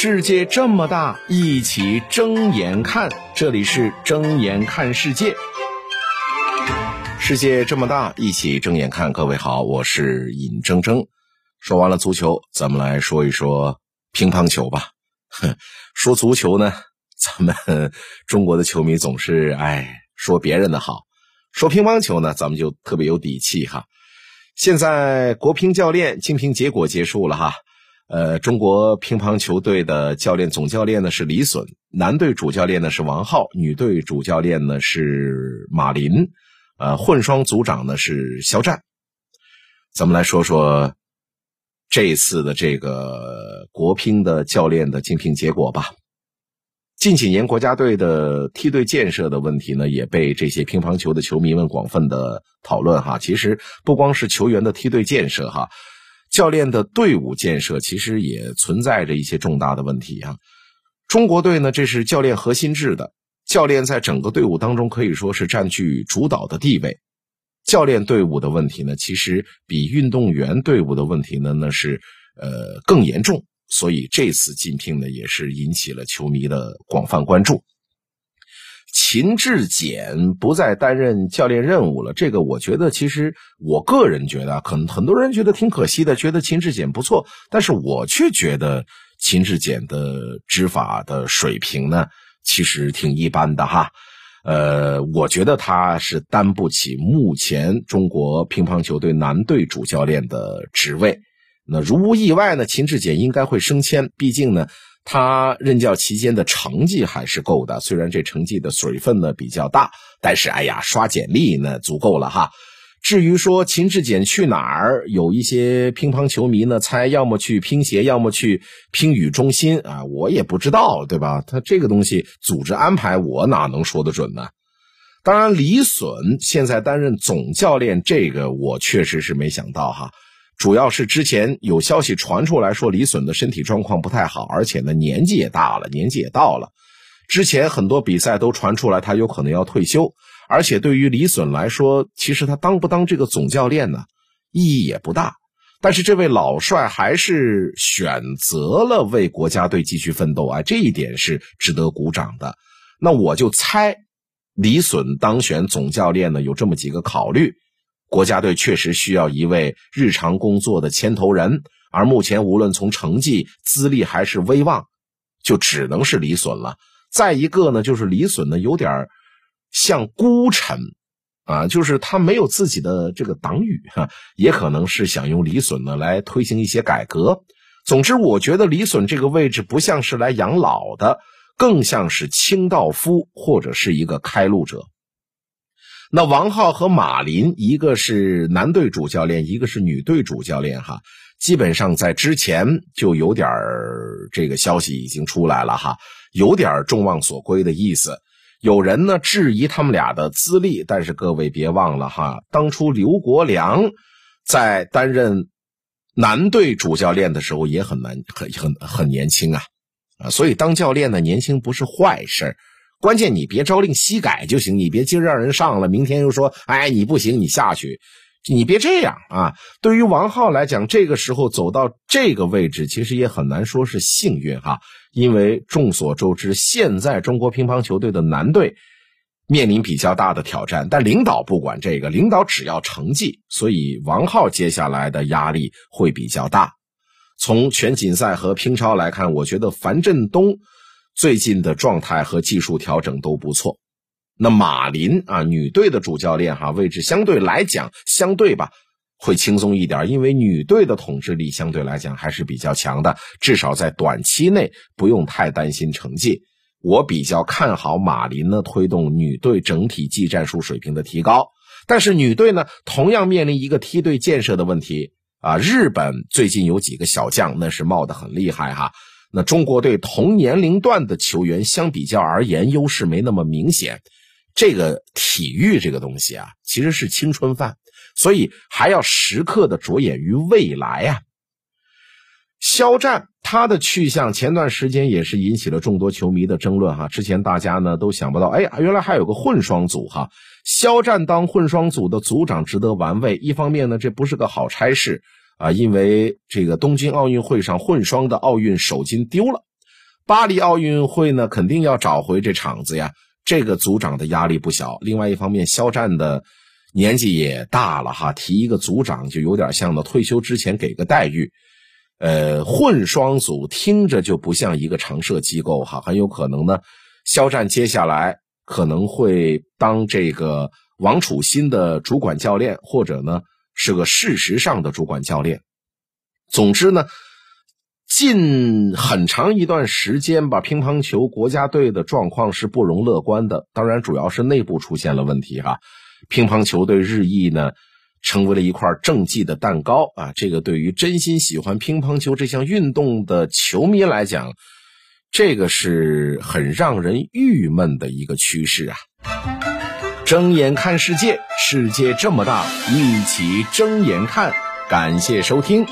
世界这么大，一起睁眼看。这里是睁眼看世界。世界这么大，一起睁眼看。各位好，我是尹铮铮。说完了足球，咱们来说一说乒乓球吧。哼，说足球呢，咱们中国的球迷总是哎说别人的好；说乒乓球呢，咱们就特别有底气哈。现在国乒教练竞评结果结束了哈，呃，中国乒乓球队的教练总教练呢是李隼，男队主教练呢是王浩，女队主教练呢是马林，呃，混双组长呢是肖战。咱们来说说这一次的这个国乒的教练的竞聘结果吧。近几年国家队的梯队建设的问题呢，也被这些乒乓球的球迷们广泛的讨论哈。其实不光是球员的梯队建设哈，教练的队伍建设其实也存在着一些重大的问题啊。中国队呢，这是教练核心制的，教练在整个队伍当中可以说是占据主导的地位。教练队伍的问题呢，其实比运动员队伍的问题呢，那是呃更严重。所以这次竞聘呢，也是引起了球迷的广泛关注。秦志戬不再担任教练任务了，这个我觉得，其实我个人觉得，可能很多人觉得挺可惜的，觉得秦志戬不错，但是我却觉得秦志戬的执法的水平呢，其实挺一般的哈。呃，我觉得他是担不起目前中国乒乓球队男队主教练的职位。那如无意外呢，秦志戬应该会升迁。毕竟呢，他任教期间的成绩还是够的。虽然这成绩的水分呢比较大，但是哎呀，刷简历呢足够了哈。至于说秦志戬去哪儿，有一些乒乓球迷呢猜要么去乒协，要么去乒羽中心啊，我也不知道，对吧？他这个东西组织安排，我哪能说得准呢？当然，李隼现在担任总教练，这个我确实是没想到哈。主要是之前有消息传出来说李隼的身体状况不太好，而且呢年纪也大了，年纪也到了。之前很多比赛都传出来他有可能要退休，而且对于李隼来说，其实他当不当这个总教练呢，意义也不大。但是这位老帅还是选择了为国家队继续奋斗啊，这一点是值得鼓掌的。那我就猜，李隼当选总教练呢有这么几个考虑。国家队确实需要一位日常工作的牵头人，而目前无论从成绩、资历还是威望，就只能是李隼了。再一个呢，就是李隼呢有点像孤臣，啊，就是他没有自己的这个党羽哈，也可能是想用李隼呢来推行一些改革。总之，我觉得李隼这个位置不像是来养老的，更像是清道夫或者是一个开路者。那王浩和马林，一个是男队主教练，一个是女队主教练，哈，基本上在之前就有点这个消息已经出来了，哈，有点众望所归的意思。有人呢质疑他们俩的资历，但是各位别忘了，哈，当初刘国梁在担任男队主教练的时候也很难，很很很年轻啊，啊，所以当教练呢，年轻不是坏事。关键你别朝令夕改就行，你别今儿让人上了，明天又说，哎，你不行，你下去，你别这样啊！对于王浩来讲，这个时候走到这个位置，其实也很难说是幸运哈，因为众所周知，现在中国乒乓球队的男队面临比较大的挑战，但领导不管这个，领导只要成绩，所以王浩接下来的压力会比较大。从全锦赛和乒超来看，我觉得樊振东。最近的状态和技术调整都不错，那马林啊，女队的主教练哈，位置相对来讲相对吧会轻松一点，因为女队的统治力相对来讲还是比较强的，至少在短期内不用太担心成绩。我比较看好马林呢，推动女队整体技战术水平的提高。但是女队呢，同样面临一个梯队建设的问题啊。日本最近有几个小将，那是冒得很厉害哈。那中国队同年龄段的球员相比较而言，优势没那么明显。这个体育这个东西啊，其实是青春饭，所以还要时刻的着眼于未来啊。肖战他的去向，前段时间也是引起了众多球迷的争论哈。之前大家呢都想不到，哎呀，原来还有个混双组哈。肖战当混双组的组长值得玩味，一方面呢，这不是个好差事。啊，因为这个东京奥运会上混双的奥运首金丢了，巴黎奥运会呢，肯定要找回这场子呀。这个组长的压力不小。另外一方面，肖战的年纪也大了哈，提一个组长就有点像呢，退休之前给个待遇。呃，混双组听着就不像一个常设机构哈，很有可能呢，肖战接下来可能会当这个王楚钦的主管教练，或者呢是个事实上的主管教练。总之呢。近很长一段时间吧，乒乓球国家队的状况是不容乐观的。当然，主要是内部出现了问题哈。乒乓球队日益呢，成为了一块政绩的蛋糕啊。这个对于真心喜欢乒乓球这项运动的球迷来讲，这个是很让人郁闷的一个趋势啊。睁眼看世界，世界这么大，一起睁眼看。感谢收听。